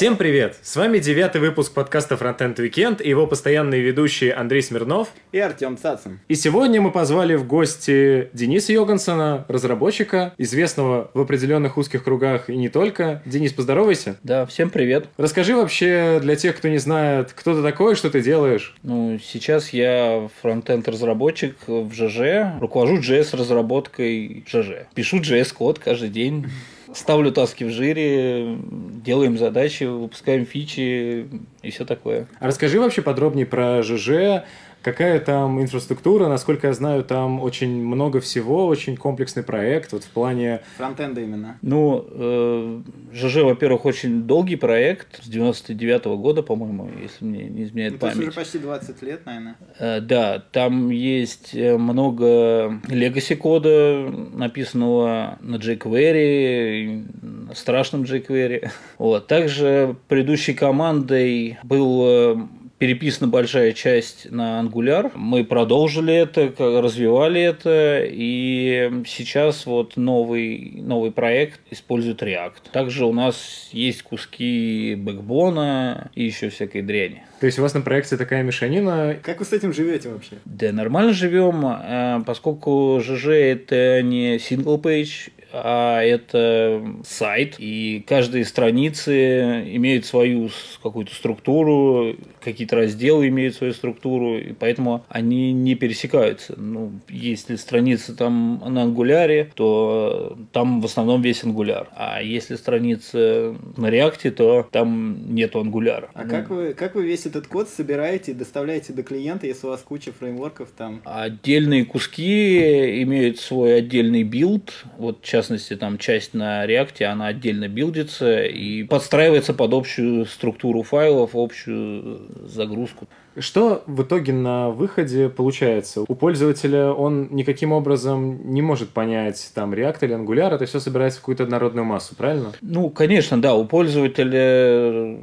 Всем привет! С вами девятый выпуск подкаста Frontend Weekend и его постоянные ведущие Андрей Смирнов и Артем Цацин. И сегодня мы позвали в гости Дениса Йогансона, разработчика, известного в определенных узких кругах и не только. Денис, поздоровайся. Да, всем привет. Расскажи вообще для тех, кто не знает, кто ты такой, что ты делаешь. Ну, сейчас я фронтенд разработчик в ЖЖ, руковожу JS разработкой в ЖЖ. Пишу JS код каждый день ставлю таски в жире, делаем задачи, выпускаем фичи и все такое. Расскажи вообще подробнее про ЖЖ, Какая там инфраструктура? Насколько я знаю, там очень много всего, очень комплексный проект вот в плане... Фронтенда именно. Ну, э, ЖЖ, во-первых, очень долгий проект с 99 -го года, по-моему, если мне не изменяет ну, память. То есть уже почти 20 лет, наверное. Э, да, там есть э, много легаси кода, написанного на jQuery, на страшном jQuery. Вот. Также предыдущей командой был э, переписана большая часть на Angular. Мы продолжили это, развивали это, и сейчас вот новый, новый проект использует React. Также у нас есть куски бэкбона и еще всякой дряни. То есть у вас на проекте такая мешанина. Как вы с этим живете вообще? Да, нормально живем, э, поскольку ЖЖ это не single page, а это сайт, и каждые страницы имеют свою какую-то структуру, какие-то разделы имеют свою структуру, и поэтому они не пересекаются. Ну, если страница там на Angular е, то там в основном весь Angular. А если страница на React е, то там нету Angular а. А ну, как, вы, как вы весь этот код собираете и доставляете до клиента, если у вас куча фреймворков там? Отдельные куски имеют свой отдельный build. Вот, в частности, там часть на React е, она отдельно build ится и подстраивается под общую структуру файлов, общую загрузку. Что в итоге на выходе получается? У пользователя он никаким образом не может понять, там, React или Angular, это все собирается в какую-то однородную массу, правильно? Ну, конечно, да, у пользователя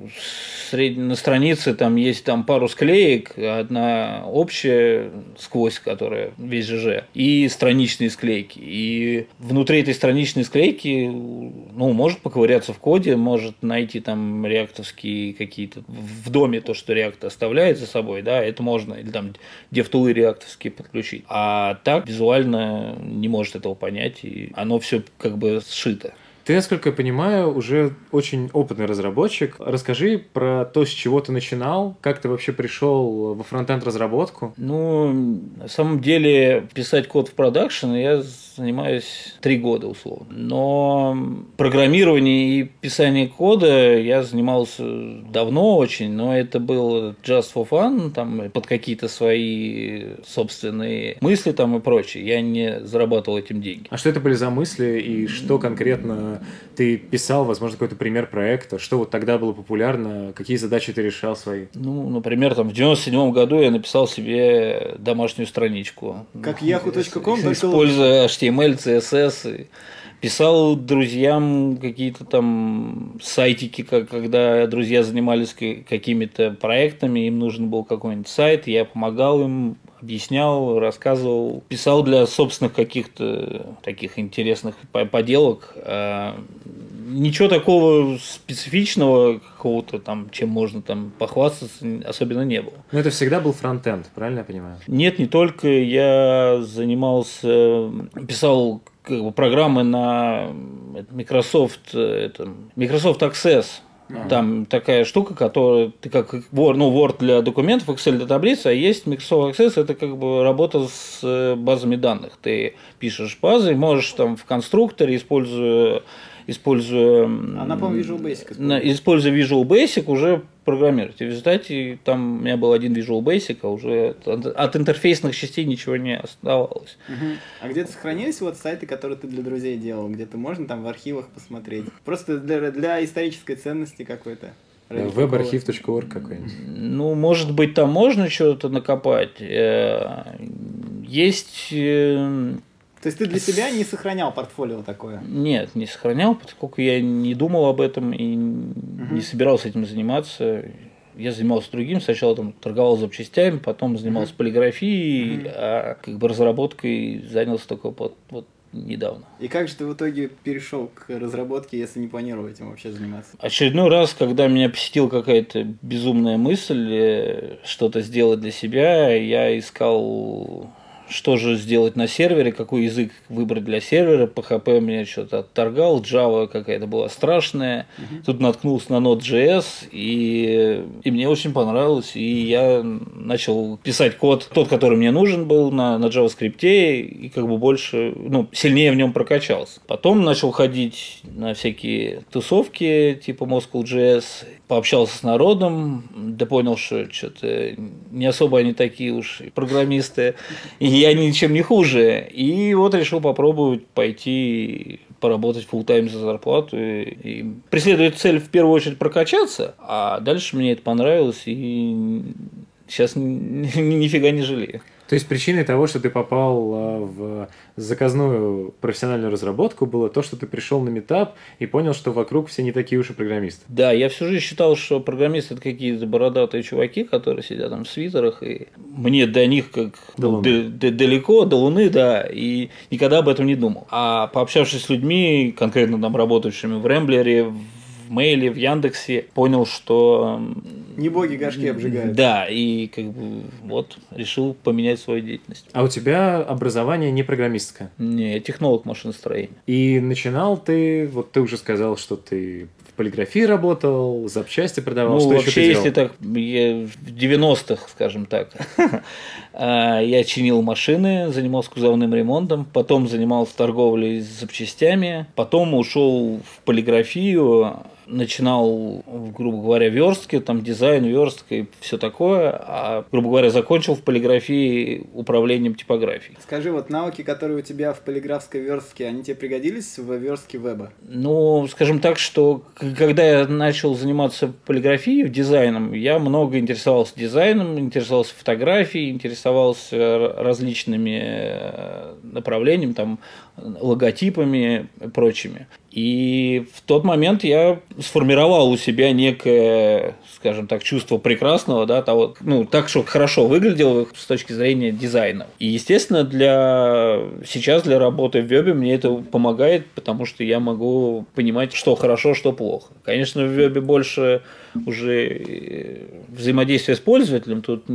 сред... на странице там есть там пару склеек, одна общая сквозь, которая весь ЖЖ, и страничные склейки. И внутри этой страничной склейки, ну, может поковыряться в коде, может найти там реактовские какие-то в доме то, что React оставляет за собой, да, это можно, или там DevTools реактовские подключить. А так визуально не может этого понять, и оно все как бы сшито. Ты, насколько я понимаю, уже очень опытный разработчик. Расскажи про то, с чего ты начинал, как ты вообще пришел во фронтенд разработку. Ну, на самом деле, писать код в продакшн я занимаюсь три года условно. Но программирование и писание кода я занимался давно очень, но это был just for fun, там под какие-то свои собственные мысли там и прочее. Я не зарабатывал этим деньги. А что это были за мысли и что конкретно ты писал, возможно, какой-то пример проекта, что вот тогда было популярно, какие задачи ты решал свои? Ну, например, там в 97 году я написал себе домашнюю страничку. Как yahoo.com? Используя HTML, CSS. Писал друзьям какие-то там сайтики, когда друзья занимались какими-то проектами, им нужен был какой-нибудь сайт, я помогал им объяснял, рассказывал, писал для собственных каких-то таких интересных поделок. А, ничего такого специфичного, какого-то там, чем можно там похвастаться, особенно не было. Но это всегда был фронтенд, правильно я понимаю? Нет, не только. Я занимался, писал как бы, программы на Microsoft, это, Microsoft Access – Там такая штука, которая ты как Word, ну, Word для документов, Excel для таблицы, а есть Microsoft Access, это как бы работа с э, базами данных. Ты пишешь базы, можешь там в конструкторе, используя используя... Она, по-моему, Visual Basic использует. Используя Visual Basic, уже программировать. И в результате там у меня был один Visual Basic, а уже от, от интерфейсных частей ничего не оставалось. Угу. А где-то сохранились вот сайты, которые ты для друзей делал? Где-то можно там в архивах посмотреть? Просто для, для исторической ценности какой-то. Веб-архив.орг какой-нибудь. Ну, может быть, там можно что-то накопать. Э, есть э, то есть ты для себя не сохранял портфолио такое? Нет, не сохранял, поскольку я не думал об этом и угу. не собирался этим заниматься. Я занимался другим, сначала там торговал запчастями, потом занимался угу. полиграфией, угу. а как бы разработкой занялся только вот, вот недавно. И как же ты в итоге перешел к разработке, если не планировал этим вообще заниматься? Очередной раз, когда меня посетила какая-то безумная мысль э, что-то сделать для себя, я искал что же сделать на сервере, какой язык выбрать для сервера. PHP меня что-то отторгал, Java какая-то была страшная. Угу. Тут наткнулся на Node.js, и, и мне очень понравилось. И я начал писать код, тот, который мне нужен был на, на JavaScript, и как бы больше, ну, сильнее в нем прокачался. Потом начал ходить на всякие тусовки типа Moscow.js, пообщался с народом, да понял, что что-то не особо они такие уж программисты. И я ничем не хуже. И вот решил попробовать пойти поработать full тайм за зарплату и, и преследует цель в первую очередь прокачаться, а дальше мне это понравилось и сейчас нифига не жалею. То есть причиной того, что ты попал а, в заказную профессиональную разработку, было то, что ты пришел на метап и понял, что вокруг все не такие уж и программисты. Да, я всю жизнь считал, что программисты это какие-то бородатые чуваки, которые сидят там в свитерах, и мне до них как до луны. Д- далеко, до Луны, да, и никогда об этом не думал. А пообщавшись с людьми, конкретно там работающими в Ремблере, в Мейле, в Яндексе, понял, что... Не боги горшки обжигают. Да, и как бы вот решил поменять свою деятельность. А у тебя образование не программистское? Не, я технолог машиностроения. И начинал ты, вот ты уже сказал, что ты в полиграфии работал, запчасти продавал, ну, что вообще, еще ты если так, я в 90-х, скажем так, а, я чинил машины, занимался кузовным ремонтом, потом занимался торговлей с запчастями, потом ушел в полиграфию, начинал, грубо говоря, верстки, там дизайн, верстка и все такое, а, грубо говоря, закончил в полиграфии управлением типографией. Скажи, вот навыки, которые у тебя в полиграфской верстке, они тебе пригодились в верстке веба? Ну, скажем так, что когда я начал заниматься полиграфией, дизайном, я много интересовался дизайном, интересовался фотографией, интересовался различными э, направлениями, там, логотипами и прочими. И в тот момент я сформировал у себя некое, скажем так, чувство прекрасного, да, того, ну, так, что хорошо выглядело с точки зрения дизайна. И, естественно, для сейчас для работы в вебе мне это помогает, потому что я могу понимать, что хорошо, что плохо. Конечно, в вебе больше уже э, взаимодействия с пользователем, тут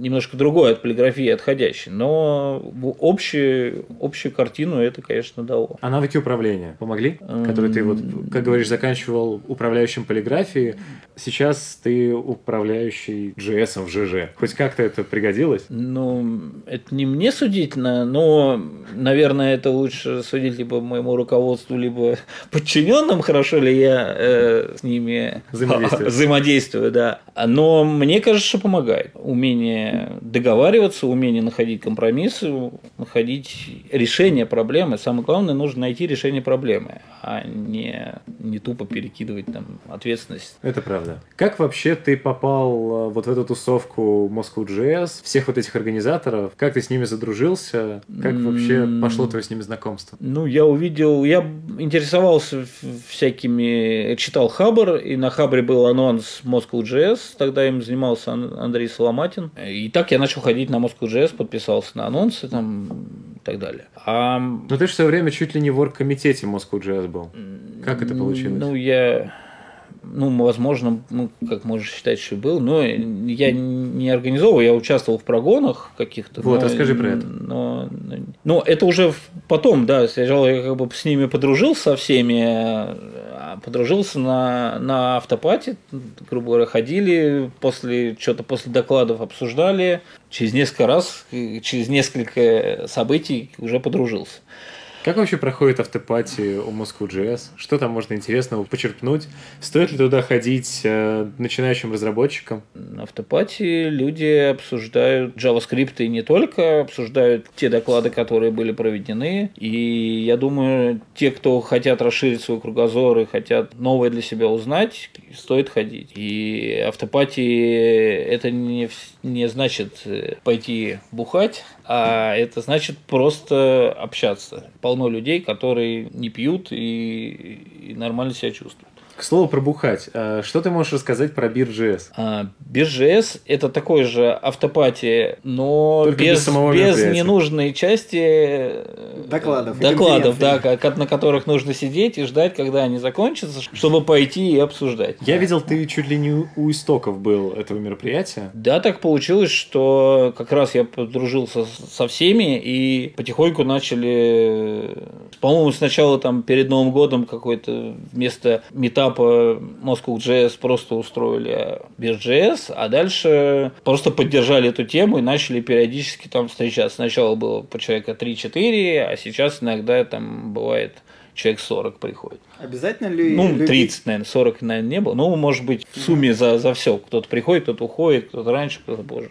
немножко другой от полиграфии отходящий, но общую, общую картину это, конечно, дало. А навыки управления помогли? Которые ты, вот, как говоришь, заканчивал управляющим полиграфии, сейчас ты управляющий JS в ЖЖ. Хоть как-то это пригодилось? Ну, это не мне судить, но, наверное, это лучше судить либо моему руководству, либо подчиненным, хорошо ли я э, с ними взаимодействую. взаимодействую, да. Но мне кажется, что помогает. Умение договариваться, умение находить компромиссы, находить решение проблемы. Самое главное, нужно найти решение проблемы, а не, не тупо перекидывать там ответственность. Это правда. Как вообще ты попал э, вот в эту тусовку Moscow.js, всех вот этих организаторов? Как ты с ними задружился? Как вообще пошло твое с ними знакомство? Ну, я увидел, я интересовался всякими, читал Хабр, и на Хабре был анонс Moscow.js, тогда им занимался Андрей Соломатин. И так я начал ходить на Moscow.js, подписался на анонсы там и так далее. А... Но ты же все время чуть ли не в оргкомитете Moscow.js был. Как это получилось? Ну, я ну, возможно, ну, как можно считать, что был, но я не организовывал, я участвовал в прогонах каких-то. Вот, но, расскажи про это. Но, но, но это уже потом, да, сначала я как бы с ними подружился со всеми, а подружился на, на автопате, грубо говоря, ходили, после что-то после докладов обсуждали, через несколько раз, через несколько событий уже подружился. Как вообще проходит автопати у Moscow.js? Что там можно интересного почерпнуть? Стоит ли туда ходить э, начинающим разработчикам? На автопати люди обсуждают JavaScript и не только, обсуждают те доклады, которые были проведены. И я думаю, те, кто хотят расширить свой кругозор и хотят новое для себя узнать, стоит ходить. И автопати это не, не значит э, пойти бухать, а это значит просто общаться. Полно людей, которые не пьют и, и нормально себя чувствуют. К слову про бухать. А что ты можешь рассказать про Бир.js? А, Бир.js – это такой же автопати, но Только без, без, самого без ненужной части Докладов. и докладов, да, как- на которых нужно сидеть и ждать, когда они закончатся, чтобы пойти и обсуждать. Я видел, ты чуть ли не у истоков был этого мероприятия. Да, так получилось, что как раз я подружился со всеми и потихоньку начали, по-моему, сначала там перед Новым годом какой-то вместо метапа Moscow JS просто устроили BirJS, а дальше просто поддержали эту тему и начали периодически там встречаться. Сначала было по человека 3-4, а сейчас иногда там бывает человек 40 приходит. Обязательно ли Ну, любить- 30, наверное, 40, наверное, не было. Ну, может быть, в сумме за, за все. Кто-то приходит, кто-то уходит, кто-то раньше, кто-то позже.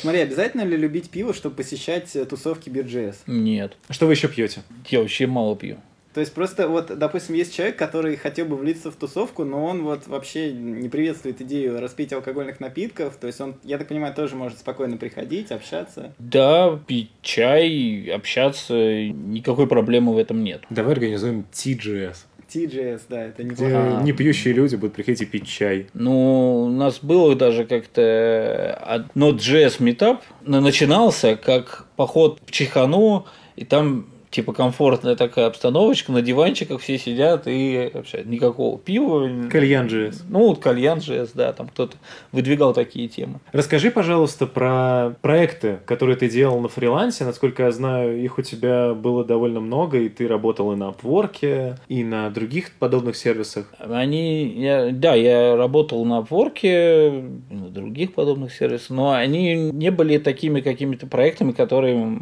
Смотри, обязательно ли любить пиво, чтобы посещать э, тусовки BirJS? Нет. Что вы еще пьете? Я вообще мало пью. То есть просто вот, допустим, есть человек, который хотел бы влиться в тусовку, но он вот вообще не приветствует идею распить алкогольных напитков. То есть он, я так понимаю, тоже может спокойно приходить, общаться. Да, пить чай, общаться, никакой проблемы в этом нет. Давай организуем TGS, TGS, да, это где неплохо. не пьющие люди будут приходить и пить чай. Ну, у нас было даже как-то од- Node.js метап начинался как поход в Чехану, и там типа комфортная такая обстановочка, на диванчиках все сидят и общаются. Никакого пива. Кальян JS. Ну, вот кальян JS, да, там кто-то выдвигал такие темы. Расскажи, пожалуйста, про проекты, которые ты делал на фрилансе. Насколько я знаю, их у тебя было довольно много, и ты работал и на Upwork, и на других подобных сервисах. Они, я, да, я работал на Upwork, на других подобных сервисах, но они не были такими какими-то проектами, которые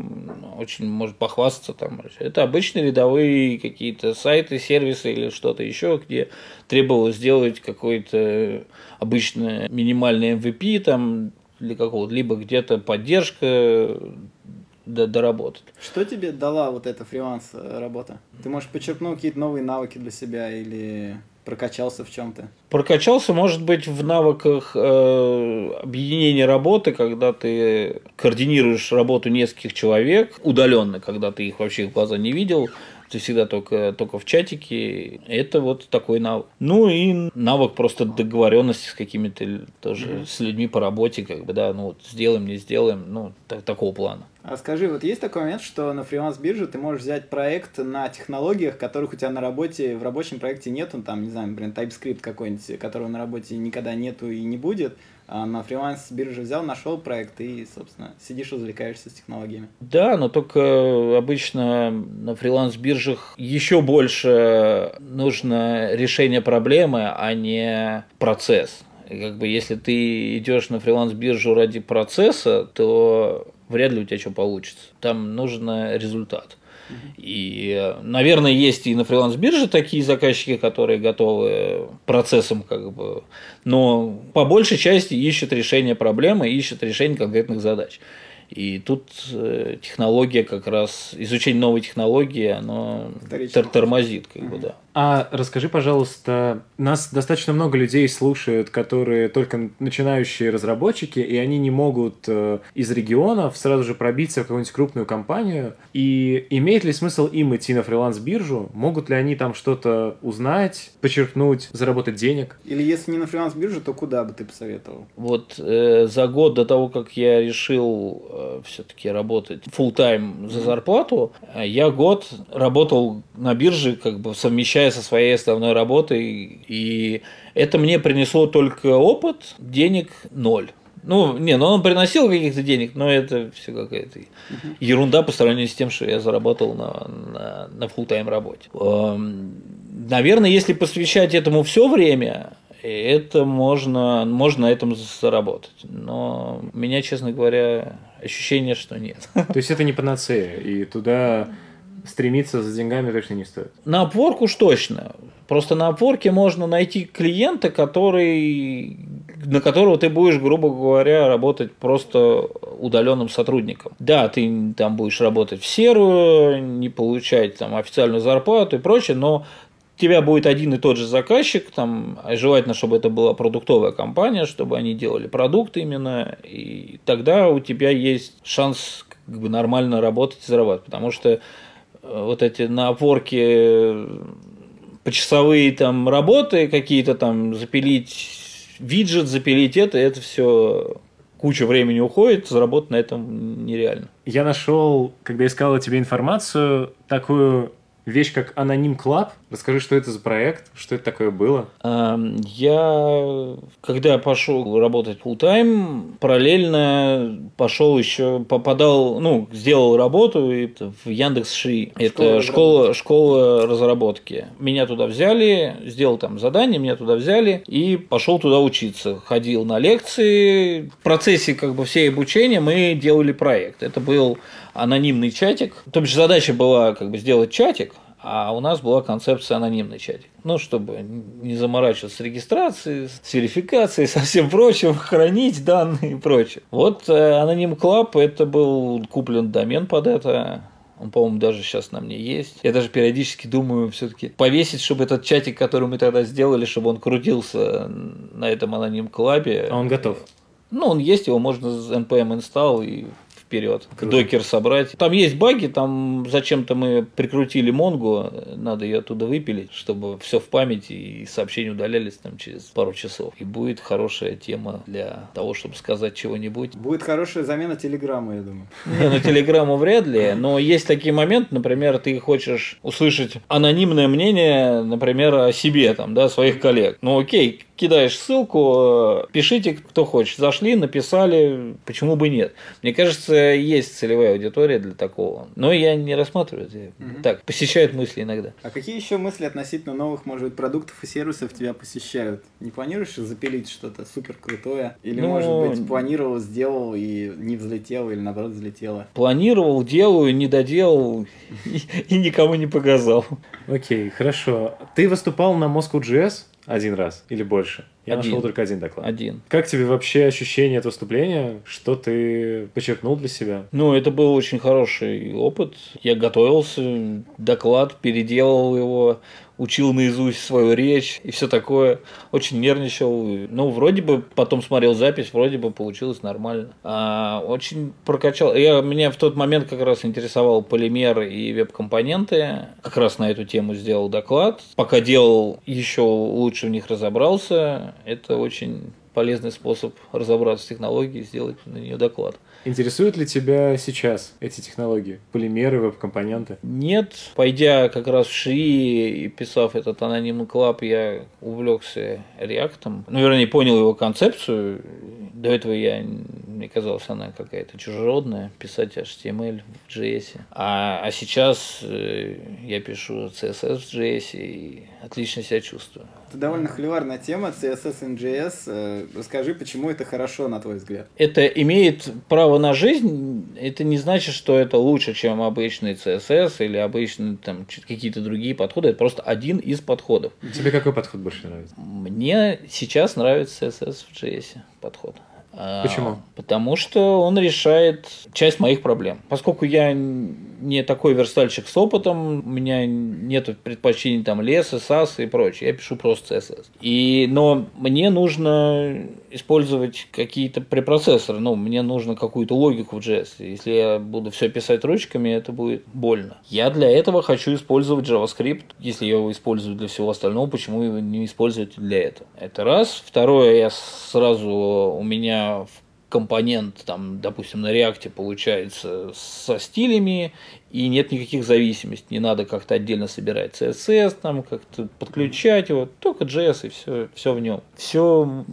очень может похвастаться там. Это обычные рядовые какие-то сайты, сервисы или что-то еще, где требовалось сделать какой-то обычно минимальный MVP там для какого-то, либо где-то поддержка до- доработать. Что тебе дала вот эта фриланс работа? Ты, может, почерпнул какие-то новые навыки для себя или прокачался в чем-то? Прокачался, может быть, в навыках э, объединения работы, когда ты координируешь работу нескольких человек удаленно, когда ты их вообще в глаза не видел, ты всегда только, только в чатике. Это вот такой навык. Ну и навык просто договоренности с какими-то тоже с людьми по работе, как бы, да, ну вот сделаем, не сделаем, ну, так- такого плана. А скажи, вот есть такой момент, что на фриланс-бирже ты можешь взять проект на технологиях, которых у тебя на работе, в рабочем проекте нету, там, не знаю, например, TypeScript какой-нибудь, которого на работе никогда нету и не будет, а на фриланс-бирже взял, нашел проект и, собственно, сидишь, развлекаешься с технологиями. Да, но только обычно на фриланс-биржах еще больше нужно решение проблемы, а не процесс. И как бы если ты идешь на фриланс-биржу ради процесса, то вряд ли у тебя что получится. Там нужен результат. И, наверное, есть и на фриланс-бирже такие заказчики, которые готовы процессом, как бы, но по большей части ищут решение проблемы, ищут решение конкретных задач. И тут э, технология как раз, изучение новой технологии, оно тормозит, как бы, да. А расскажи, пожалуйста, нас достаточно много людей слушают, которые только начинающие разработчики, и они не могут э, из регионов сразу же пробиться в какую-нибудь крупную компанию. И имеет ли смысл им идти на фриланс-биржу? Могут ли они там что-то узнать, почерпнуть, заработать денег? Или если не на фриланс-бирже, то куда бы ты посоветовал? Вот э, за год до того, как я решил все-таки работать full тайм за зарплату, э, я год работал на бирже, как бы совмещая со своей основной работой, и это мне принесло только опыт, денег ноль. Ну, не, ну он приносил каких-то денег, но это все какая-то ерунда по сравнению с тем, что я заработал на, на, на full тайм работе. Эм, Наверное, если посвящать этому все время, это можно, можно на этом заработать. Но у меня, честно говоря, ощущение, что нет. То есть это не панацея, и туда стремиться за деньгами точно не стоит. На Upwork уж точно. Просто на Upwork можно найти клиента, который, на которого ты будешь, грубо говоря, работать просто удаленным сотрудником. Да, ты там будешь работать в серую, не получать там официальную зарплату и прочее, но тебя будет один и тот же заказчик, там, а желательно, чтобы это была продуктовая компания, чтобы они делали продукт именно, и тогда у тебя есть шанс как бы нормально работать и зарабатывать, потому что вот эти на опорке почасовые там работы какие-то там запилить виджет, запилить это, это все куча времени уходит, заработать на этом нереально. Я нашел, когда искал тебе информацию, такую вещь, как Anonym Club. Расскажи, что это за проект, что это такое было? Я, когда пошел работать full time, параллельно пошел еще, попадал, ну, сделал работу в Яндекс ШРИ. Это школа, школа разработки. Меня туда взяли, сделал там задание, меня туда взяли и пошел туда учиться. Ходил на лекции. В процессе как бы всей обучения мы делали проект. Это был анонимный чатик. То бишь задача была как бы сделать чатик, а у нас была концепция анонимный чатик. Ну, чтобы не заморачиваться с регистрацией, с верификацией, со всем прочим, хранить данные и прочее. Вот Anonym Club, это был куплен домен под это. Он, по-моему, даже сейчас на мне есть. Я даже периодически думаю все-таки повесить, чтобы этот чатик, который мы тогда сделали, чтобы он крутился на этом Anonym Club е. А он готов? Ну, он есть, его можно с npm install и вперед, Круто. докер собрать. Там есть баги, там зачем-то мы прикрутили Монгу, надо ее оттуда выпилить, чтобы все в памяти и сообщения удалялись там через пару часов. И будет хорошая тема для того, чтобы сказать чего-нибудь. Будет хорошая замена Телеграма, я думаю. Не, ну Телеграмму вряд ли, но есть такие моменты, например, ты хочешь услышать анонимное мнение, например, о себе, там, да, своих коллег. Ну окей, кидаешь ссылку, пишите, кто хочет. Зашли, написали, почему бы нет. Мне кажется, есть целевая аудитория для такого. Но я не рассматриваю это. Угу. Так, посещают мысли иногда. А какие еще мысли относительно новых, может быть, продуктов и сервисов тебя посещают? Не планируешь запилить что-то супер крутое? Или, ну, может быть, планировал, сделал и не взлетел, или наоборот взлетело? Планировал, делаю, не доделал и никому не показал. Окей, хорошо. Ты выступал на Moscow.js? Один раз или больше? Я один. нашел только один доклад. Один. Как тебе вообще ощущение от выступления? Что ты подчеркнул для себя? Ну, это был очень хороший опыт. Я готовился, доклад, переделал его, учил наизусть свою речь и все такое. Очень нервничал. Ну, вроде бы потом смотрел запись, вроде бы получилось нормально. А, очень прокачал. Я, меня в тот момент как раз интересовал полимер и веб-компоненты. Как раз на эту тему сделал доклад. Пока делал, еще лучше в них разобрался. Это очень полезный способ разобраться с технологией и сделать на нее доклад. Интересуют ли тебя сейчас эти технологии? Полимеры, веб-компоненты? Нет. Пойдя как раз в ШИ и писав этот анонимный клаб, я увлекся реактом. Ну, вернее, понял его концепцию. До этого я, мне казалось, она какая-то чужеродная, писать HTML в JS. А, а сейчас э, я пишу CSS в JS и отлично себя чувствую. Это довольно холиварная тема, CSS и JS. Э, расскажи, почему это хорошо, на твой взгляд? Это имеет право на жизнь. Это не значит, что это лучше, чем обычный CSS или обычные там какие-то другие подходы. Это просто один из подходов. Тебе какой подход больше нравится? Мне сейчас нравится CSS в JS подход. А, почему? Потому что он решает часть моих проблем. Поскольку я не такой верстальщик с опытом, у меня нет предпочтений там леса, САС и прочее. Я пишу просто CSS. И, но мне нужно использовать какие-то препроцессоры. Ну, мне нужно какую-то логику в JS. Если я буду все писать ручками, это будет больно. Я для этого хочу использовать JavaScript. Если я его использую для всего остального, почему его не использовать для этого? Это раз. Второе, я сразу у меня в компонент, там, допустим, на реакте получается со стилями, и нет никаких зависимостей, не надо как-то отдельно собирать CSS, там как-то подключать его, только JS и все, все в нем. Все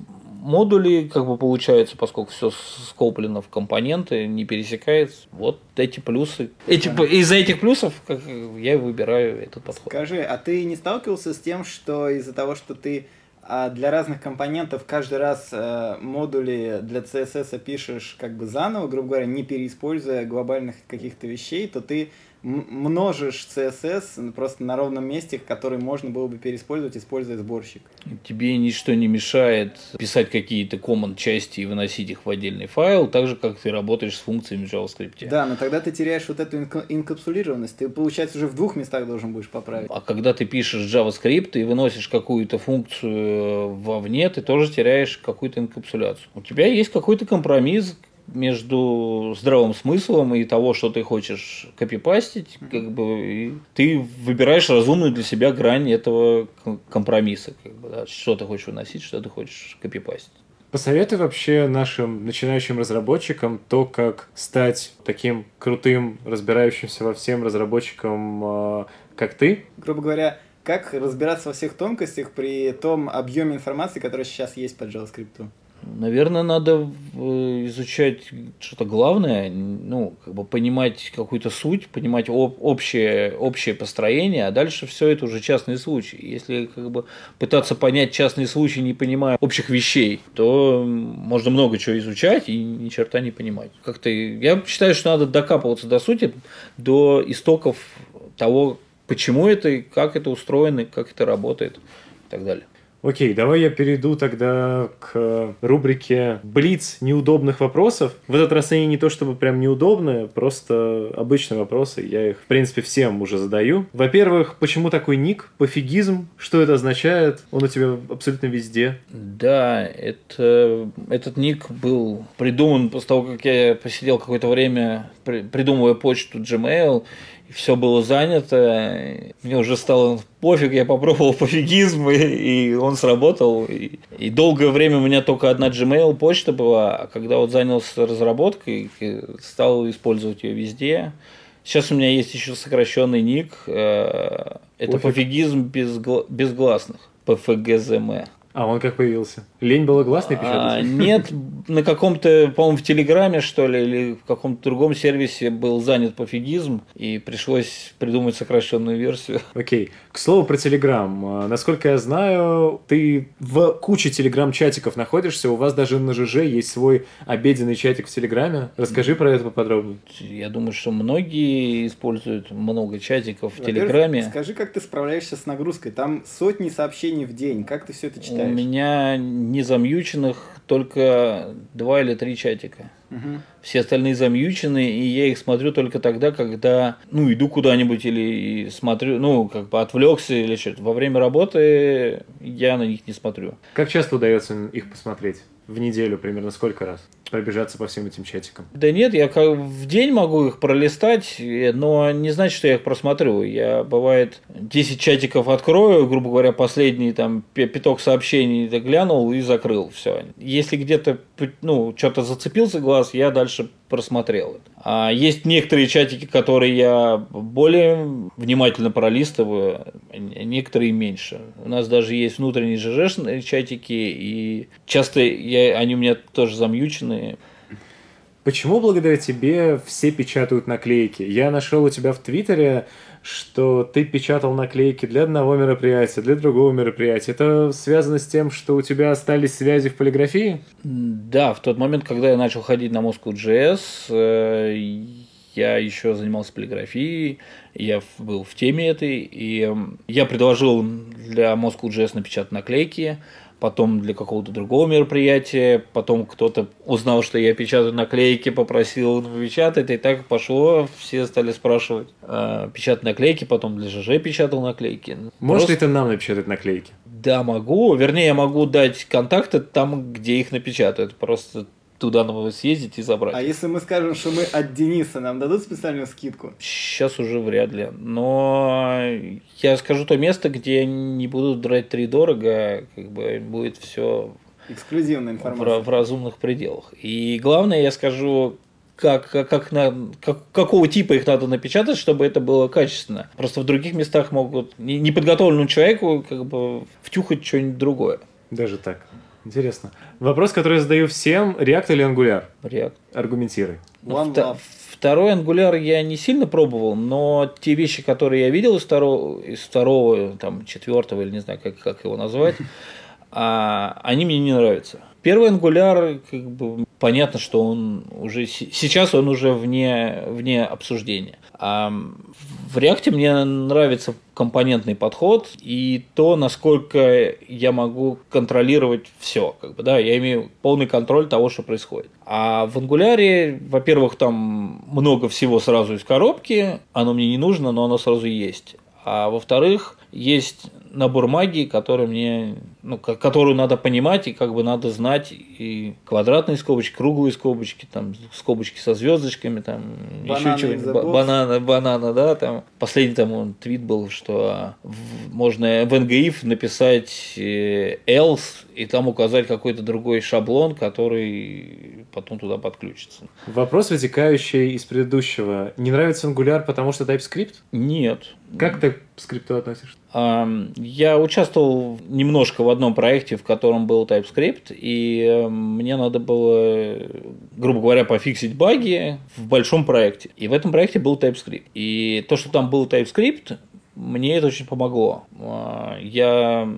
модули, как бы получается, поскольку все скоплено в компоненты, не пересекается. Вот эти плюсы. Эти, из-за этих плюсов как, я выбираю этот подход. Скажи, а ты не сталкивался с тем, что из-за того, что ты а для разных компонентов каждый раз э, модули для CSS пишешь как бы заново, грубо говоря, не переиспользуя глобальных каких-то вещей, то ты множишь CSS просто на ровном месте, который можно было бы переиспользовать, используя сборщик. Тебе ничто не мешает писать какие-то command части и выносить их в отдельный файл, так же, как ты работаешь с функциями в JavaScript. Да, но тогда ты теряешь вот эту инкапсулированность. Ты, получается, уже в двух местах должен будешь поправить. А когда ты пишешь JavaScript и выносишь какую-то функцию вовне, ты тоже теряешь какую-то инкапсуляцию. У тебя есть какой-то компромисс, между здравым смыслом и того, что ты хочешь копипастить, как бы и ты выбираешь разумную для себя грань этого компромисса, как бы, да, что ты хочешь выносить, что ты хочешь копипастить. Посоветуй вообще нашим начинающим разработчикам то, как стать таким крутым, разбирающимся во всем разработчиком, э, как ты. Грубо говоря, как разбираться во всех тонкостях при том объеме информации, которая сейчас есть по JavaScript? Наверное, надо э, изучать что-то главное, ну, как бы понимать какую-то суть, понимать об, общее, общее построение, а дальше все это уже частные случаи. Если как бы пытаться понять частные случаи, не понимая общих вещей, то можно много чего изучать и ни черта не понимать. Как-то я считаю, что надо докапываться до сути, до истоков того, почему это, как это устроено, как это работает и так далее. Окей, давай я перейду тогда к рубрике «Блиц неудобных вопросов». В этот раз они не то чтобы прям неудобные, просто обычные вопросы. Я их, в принципе, всем уже задаю. Во-первых, почему такой ник? Пофигизм? Что это означает? Он у тебя абсолютно везде. Да, это, этот ник был придуман после того, как я посидел какое-то время, придумывая почту Gmail, все было занято, мне уже стало пофиг, я попробовал пофигизм, и, и он сработал. И, и долгое время у меня только одна Gmail почта была, а когда вот занялся разработкой, стал использовать ее везде. Сейчас у меня есть еще сокращенный ник, э, это пофиг, пофигизм без, без гласных, PFGZM. А он как появился? Лень было гласный печатать? А, нет, на каком-то, по-моему, в Телеграме, что ли, или в каком-то другом сервисе был занят пофигизм, и пришлось придумать сокращенную версию. Окей. К слову про Телеграм. А, насколько я знаю, ты в куче Телеграм-чатиков находишься, у вас даже на ЖЖ есть свой обеденный чатик в Телеграме. Расскажи про это поподробнее. Я думаю, что многие используют много чатиков в Телеграме. Скажи, как ты справляешься с нагрузкой? Там сотни сообщений в день. Как ты все это читаешь? У меня не замьюченных только два или три чатика. Угу. Все остальные замьючены, и я их смотрю только тогда, когда, ну, иду куда-нибудь или смотрю, ну, как бы отвлекся или что-то. Во время работы я на них не смотрю. Как часто удается их посмотреть? В неделю примерно сколько раз? Пробежаться по всем этим чатикам? Да нет, я как в день могу их пролистать, но не значит, что я их просмотрю. Я, бывает, 10 чатиков открою, грубо говоря, последний там пяток сообщений глянул и закрыл все. Если где-то ну, что-то зацепился глаз, я дальше просмотрел. А есть некоторые чатики, которые я более внимательно пролистываю, некоторые меньше. У нас даже есть внутренние ЖЖ чатики, и часто я, они у меня тоже замьючены. Почему благодаря тебе все печатают наклейки? Я нашел у тебя в Твиттере что ты печатал наклейки для одного мероприятия, для другого мероприятия. Это связано с тем, что у тебя остались связи в полиграфии? Да, в тот момент, когда я начал ходить на Moscow.js, э, я еще занимался полиграфией, я был в теме этой, и я предложил для Moscow.js напечатать наклейки, потом для какого-то другого мероприятия, потом кто-то узнал, что я печатаю наклейки, попросил печатать, и так пошло, все стали спрашивать, э, печатать наклейки, потом для ЖЖ печатал наклейки. Можешь Просто... ли ты нам напечатать наклейки? Да, могу. Вернее, я могу дать контакты там, где их напечатают. Просто туда надо съездить и забрать. А если мы скажем, что мы от Дениса, нам дадут специальную скидку? Сейчас уже вряд ли. Но я скажу то место, где не будут брать три дорого, как бы будет все эксклюзивная информация в, в разумных пределах. И главное, я скажу, как, как, как на, как, какого типа их надо напечатать, чтобы это было качественно. Просто в других местах могут неподготовленному человеку как бы втюхать что-нибудь другое. Даже так. Интересно. Вопрос, который я задаю всем, React или Angular? React. Аргументируй. One love. Второй Angular я не сильно пробовал, но те вещи, которые я видел из второго, из второго там, четвертого, или не знаю, как, как его назвать, а, они мне не нравятся. Первый Angular, как бы, понятно, что он уже сейчас он уже вне, вне обсуждения. В React мне нравится компонентный подход и то, насколько я могу контролировать все. Как бы, да, я имею полный контроль того, что происходит. А в Angular, во-первых, там много всего сразу из коробки, оно мне не нужно, но оно сразу есть. А во-вторых, есть набор магии, который мне ну, которую надо понимать и как бы надо знать и квадратные скобочки, круглые скобочки, там скобочки со звездочками, там еще чего-нибудь, банана, банана, да, там последний там он твит был, что в, можно в NGIF написать э, else и там указать какой-то другой шаблон, который потом туда подключится. Вопрос, вытекающий из предыдущего. Не нравится Angular, потому что TypeScript? Нет. Как ты к скрипту относишься? Я участвовал немножко в одном проекте, в котором был TypeScript, и э, мне надо было, грубо говоря, пофиксить баги в большом проекте. И в этом проекте был TypeScript. И то, что там был TypeScript, мне это очень помогло. А, я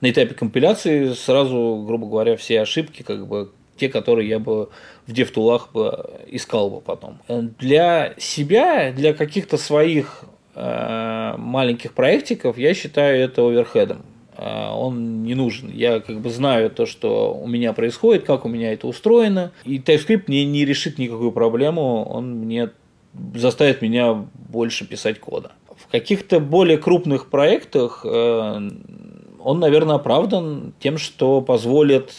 на этапе компиляции сразу, грубо говоря, все ошибки, как бы те, которые я бы в DevTool'ах бы искал бы потом. Для себя, для каких-то своих Э, маленьких проектиков, я считаю это оверхедом. Э, он не нужен. Я как бы знаю то, что у меня происходит, как у меня это устроено. И TypeScript мне не решит никакую проблему, он мне заставит меня больше писать кода. В каких-то более крупных проектах э, он, наверное, оправдан тем, что позволит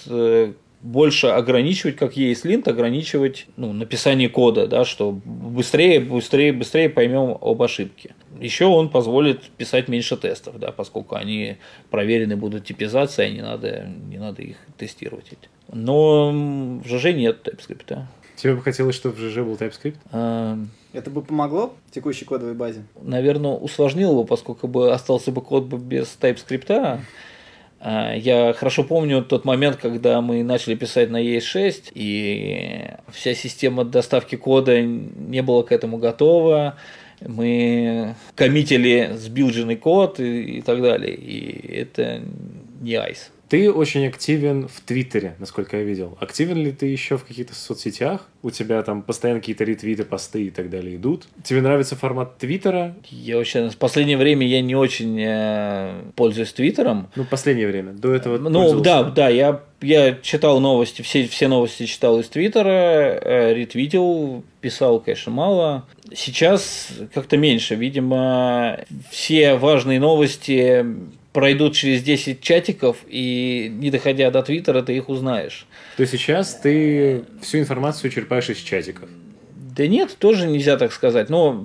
больше ограничивать, как ESLint, ограничивать ну, написание кода, да, что быстрее, быстрее, быстрее поймем об ошибке. Еще он позволит писать меньше тестов, да, поскольку они проверены будут типизацией, не надо, не надо их тестировать. Но в ЖЖ нет TypeScript. Да. Тебе бы хотелось, чтобы в ЖЖ был TypeScript? А... Это бы помогло в текущей кодовой базе? Наверное, усложнило бы, поскольку бы остался бы код без TypeScript. А, я хорошо помню тот момент, когда мы начали писать на ES6, и вся система доставки кода не была к этому готова мы коммитили сбилдженный код и, и так далее. И это не ICE. Ты очень активен в Твиттере, насколько я видел. Активен ли ты еще в каких-то соцсетях? У тебя там постоянно какие-то ретвиты, посты и так далее идут. Тебе нравится формат Твиттера? Я вообще в последнее время я не очень э, пользуюсь Твиттером. Ну, последнее время. До этого Ну, да, да, я, я читал новости, все, все новости читал из Твиттера, э, ретвитил, писал, конечно, мало. Сейчас как-то меньше. Видимо, все важные новости пройдут через 10 чатиков, и не доходя до Твиттера, ты их узнаешь. То есть сейчас ты всю информацию черпаешь из чатиков? Да нет, тоже нельзя так сказать. Но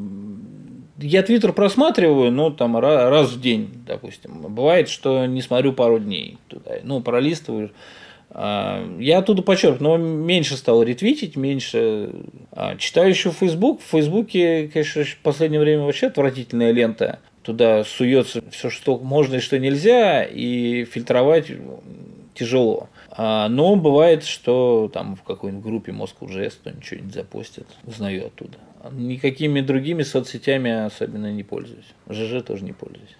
я Твиттер просматриваю, ну, там, раз в день, допустим. Бывает, что не смотрю пару дней туда. Ну, пролистываю. А, я оттуда почерпну, но меньше стал ретвитить, меньше а, читаю еще Facebook. В Фейсбуке, конечно, в последнее время вообще отвратительная лента туда суется все, что можно и что нельзя, и фильтровать тяжело. А, но бывает, что там в какой-нибудь группе Moscow.js кто-нибудь что-нибудь запостит, узнаю оттуда. Никакими другими соцсетями особенно не пользуюсь. ЖЖ тоже не пользуюсь.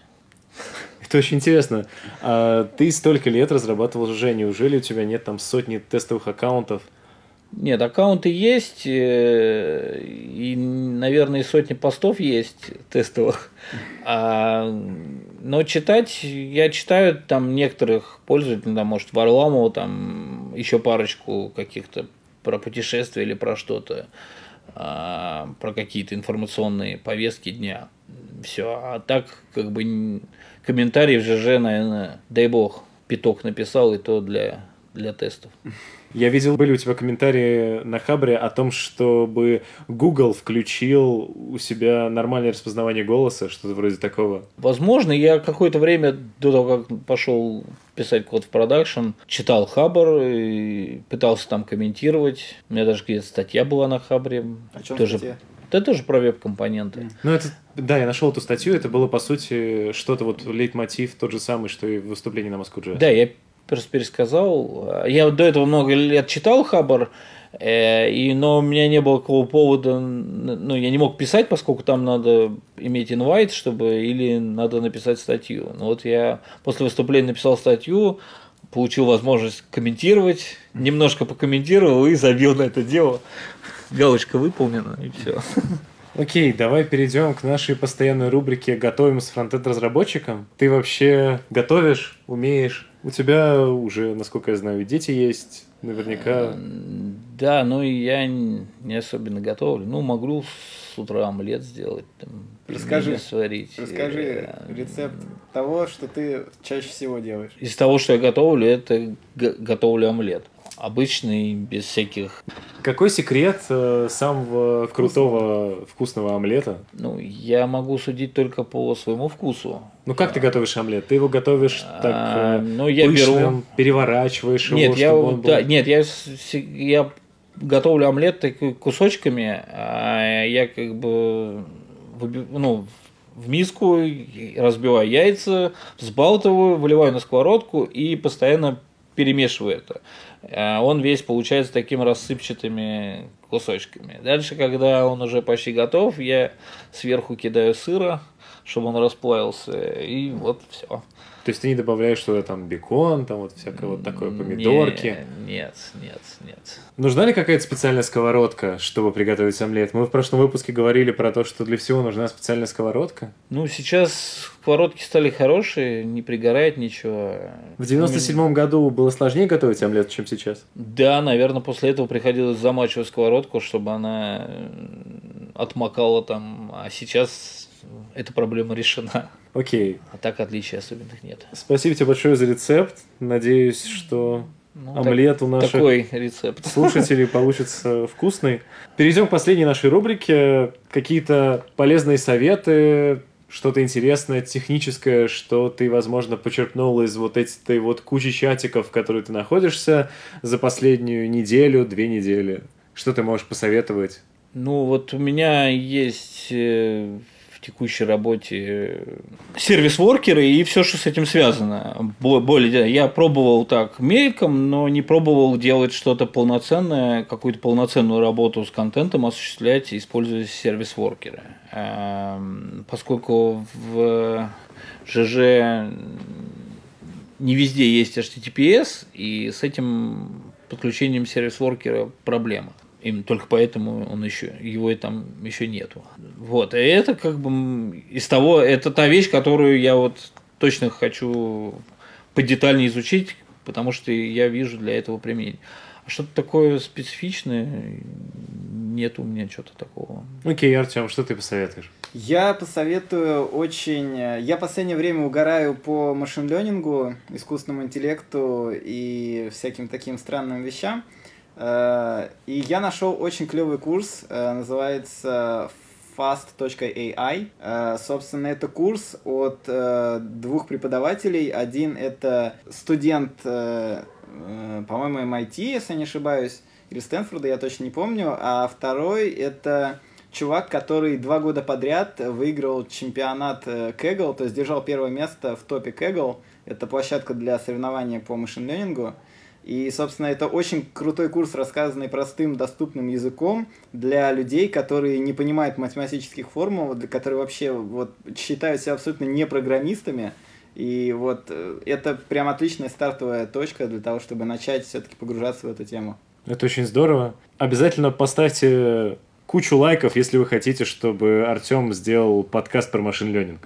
Это очень интересно. А ты столько лет разрабатывал ЖЖ, неужели у тебя нет там сотни тестовых аккаунтов? Нет, аккаунты есть, э, и, наверное, сотни постов есть тестовых. А, но читать, я читаю там некоторых пользователей, там, может, Варламова, там еще парочку каких-то про путешествия или про что-то, а, про какие-то информационные повестки дня. Все. А так, как бы, комментарии в ЖЖ, наверное, дай бог, пяток написал, и то для, для тестов. Я видел, были у тебя комментарии на Хабре о том, чтобы Google включил у себя нормальное распознавание голоса, что-то вроде такого. Возможно, я какое-то время до того, как пошел писать код в продакшн, читал Хабр и пытался там комментировать. У меня даже где-то статья была на Хабре. О чем тоже... статья? Это тоже про веб-компоненты. Ну, это, да, я нашел эту статью, это было, по сути, что-то вот лейтмотив тот же самый, что и в выступлении на Москву Да, я пересказал. Я до этого много лет читал Хабар, э, и, но у меня не было такого повода, ну, я не мог писать, поскольку там надо иметь инвайт, чтобы, или надо написать статью. Но вот я после выступления написал статью, получил возможность комментировать, немножко покомментировал и забил на это дело. Галочка выполнена, и все. Окей, давай перейдем к нашей постоянной рубрике «Готовим с фронтенд разработчиком». Ты вообще готовишь, умеешь? У тебя уже, насколько я знаю, дети есть, наверняка. Да, ну я не особенно готовлю. Ну, могу с утра омлет сделать, там, расскажи, сварить. Расскажи рецепт того, что ты чаще всего делаешь? Из того, что я готовлю, это готовлю омлет. Обычный, без всяких... Какой секрет э, самого крутого вкусного омлета? Ну, я могу судить только по своему вкусу. Ну, как ты готовишь омлет? Ты его готовишь так А, э, ну, я пышным, беру- переворачиваешь Нет, его, я, чтобы он был... да, нет, я, я готовлю омлет кусочками, а я как бы ну, в миску разбиваю яйца, взбалтываю, выливаю на сковородку и постоянно перемешиваю это. А Он весь получается такими рассыпчатыми кусочками. Дальше, когда он уже почти готов, я сверху кидаю сыра, чтобы он расплавился, и вот все. То есть ты не добавляешь туда там бекон, там вот всякое вот такое, помидорки. Нет, нет, нет. Нужна ли какая-то специальная сковородка, чтобы приготовить омлет? Мы в прошлом выпуске говорили про то, что для всего нужна специальная сковородка. Ну, сейчас сковородки стали хорошие, не пригорает ничего. В 97-м году было сложнее готовить омлет, чем сейчас. Да, наверное, после этого приходилось замачивать сковородку, чтобы она отмокала там, а сейчас эта проблема решена. Окей. А так отличий особенных нет. Спасибо тебе большое за рецепт. Надеюсь, что Ну, омлет у так- наших Такой рецепт. слушателей получится вкусный. Перейдем к последней нашей рубрике. Какие-то полезные советы, что-то интересное, техническое, что ты, возможно, почерпнул из вот этой вот кучи чатиков, в которой ты находишься за последнюю неделю, две недели. Что ты можешь посоветовать? Ну, вот у меня есть э, текущей работе э, сервис-воркеры и все, что с этим связано. Бо- Более, я пробовал так мельком, но не пробовал делать что-то полноценное, какую-то полноценную работу с контентом осуществлять, используя сервис-воркеры. Эм, Поскольку в ЖЖ не везде есть HTTPS, и с этим подключением сервис-воркера проблема. Именно только поэтому он еще, его и там еще нету. Вот, и это как бы из того, это та вещь, которую я вот точно хочу подетальнее изучить, потому что я вижу для этого применение. А что-то такое специфичное, нет у меня что-то такого. Окей, Артем, что ты посоветуешь? Я посоветую очень... э, Я в последнее время угораю по машин-ленингу, искусственному интеллекту и всяким таким странным вещам. Э, И я нашел очень клевый курс, э, называется fast.ai. Э, Собственно, это курс от двух преподавателей. Один это студент, по-моему, MIT, если не ошибаюсь, или Стэнфорда, я точно не помню. А второй это чувак, который два года подряд выиграл чемпионат Kaggle, то есть держал первое место в топе Kaggle. Это площадка для соревнования по машин-ленингу. И, собственно, это очень крутой курс, рассказанный простым, доступным языком для людей, которые не понимают математических формул, которые вообще вот, считают себя абсолютно не программистами. И вот э, это прям отличная стартовая точка для того, чтобы начать все-таки погружаться в эту тему. Это очень здорово. Обязательно поставьте кучу лайков, если вы хотите, чтобы Артем сделал подкаст про машин ленинг.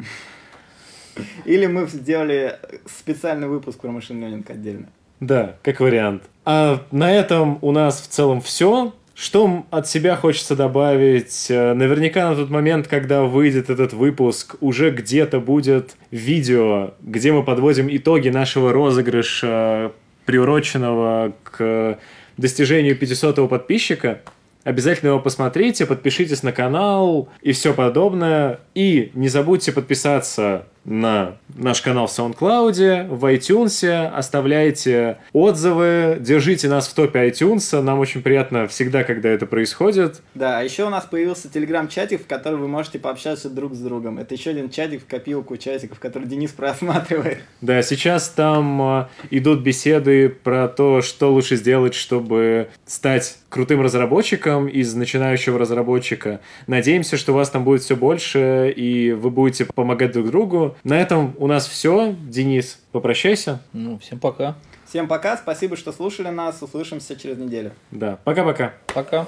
Или мы сделали специальный выпуск про машин ленинг отдельно. Да, как вариант. А на этом у нас в целом все. Что от себя хочется добавить? Э, Наверняка на тот момент, когда выйдет этот выпуск, уже где-то будет видео, где мы подводим итоги нашего розыгрыша, приуроченного к достижению 500 подписчика. Обязательно его посмотрите, подпишитесь на канал и все подобное. И не забудьте подписаться на наш канал в SoundCloud, в iTunes, оставляйте отзывы, держите нас в топе iTunes, нам очень приятно всегда, когда это происходит. Да, а еще у нас появился телеграм-чатик, в котором вы можете пообщаться друг с другом. Это еще один чатик в копилку чатиков, который Денис просматривает. Да, сейчас там э, идут беседы про то, что лучше сделать, чтобы стать крутым разработчиком из начинающего разработчика. Надеемся, что вас там будет все больше, и вы будете помогать друг другу. На этом у нас все. Денис, попрощайся. Ну, всем пока. Всем пока, спасибо, что слушали нас. Услышимся через неделю. Да, пока-пока. Пока.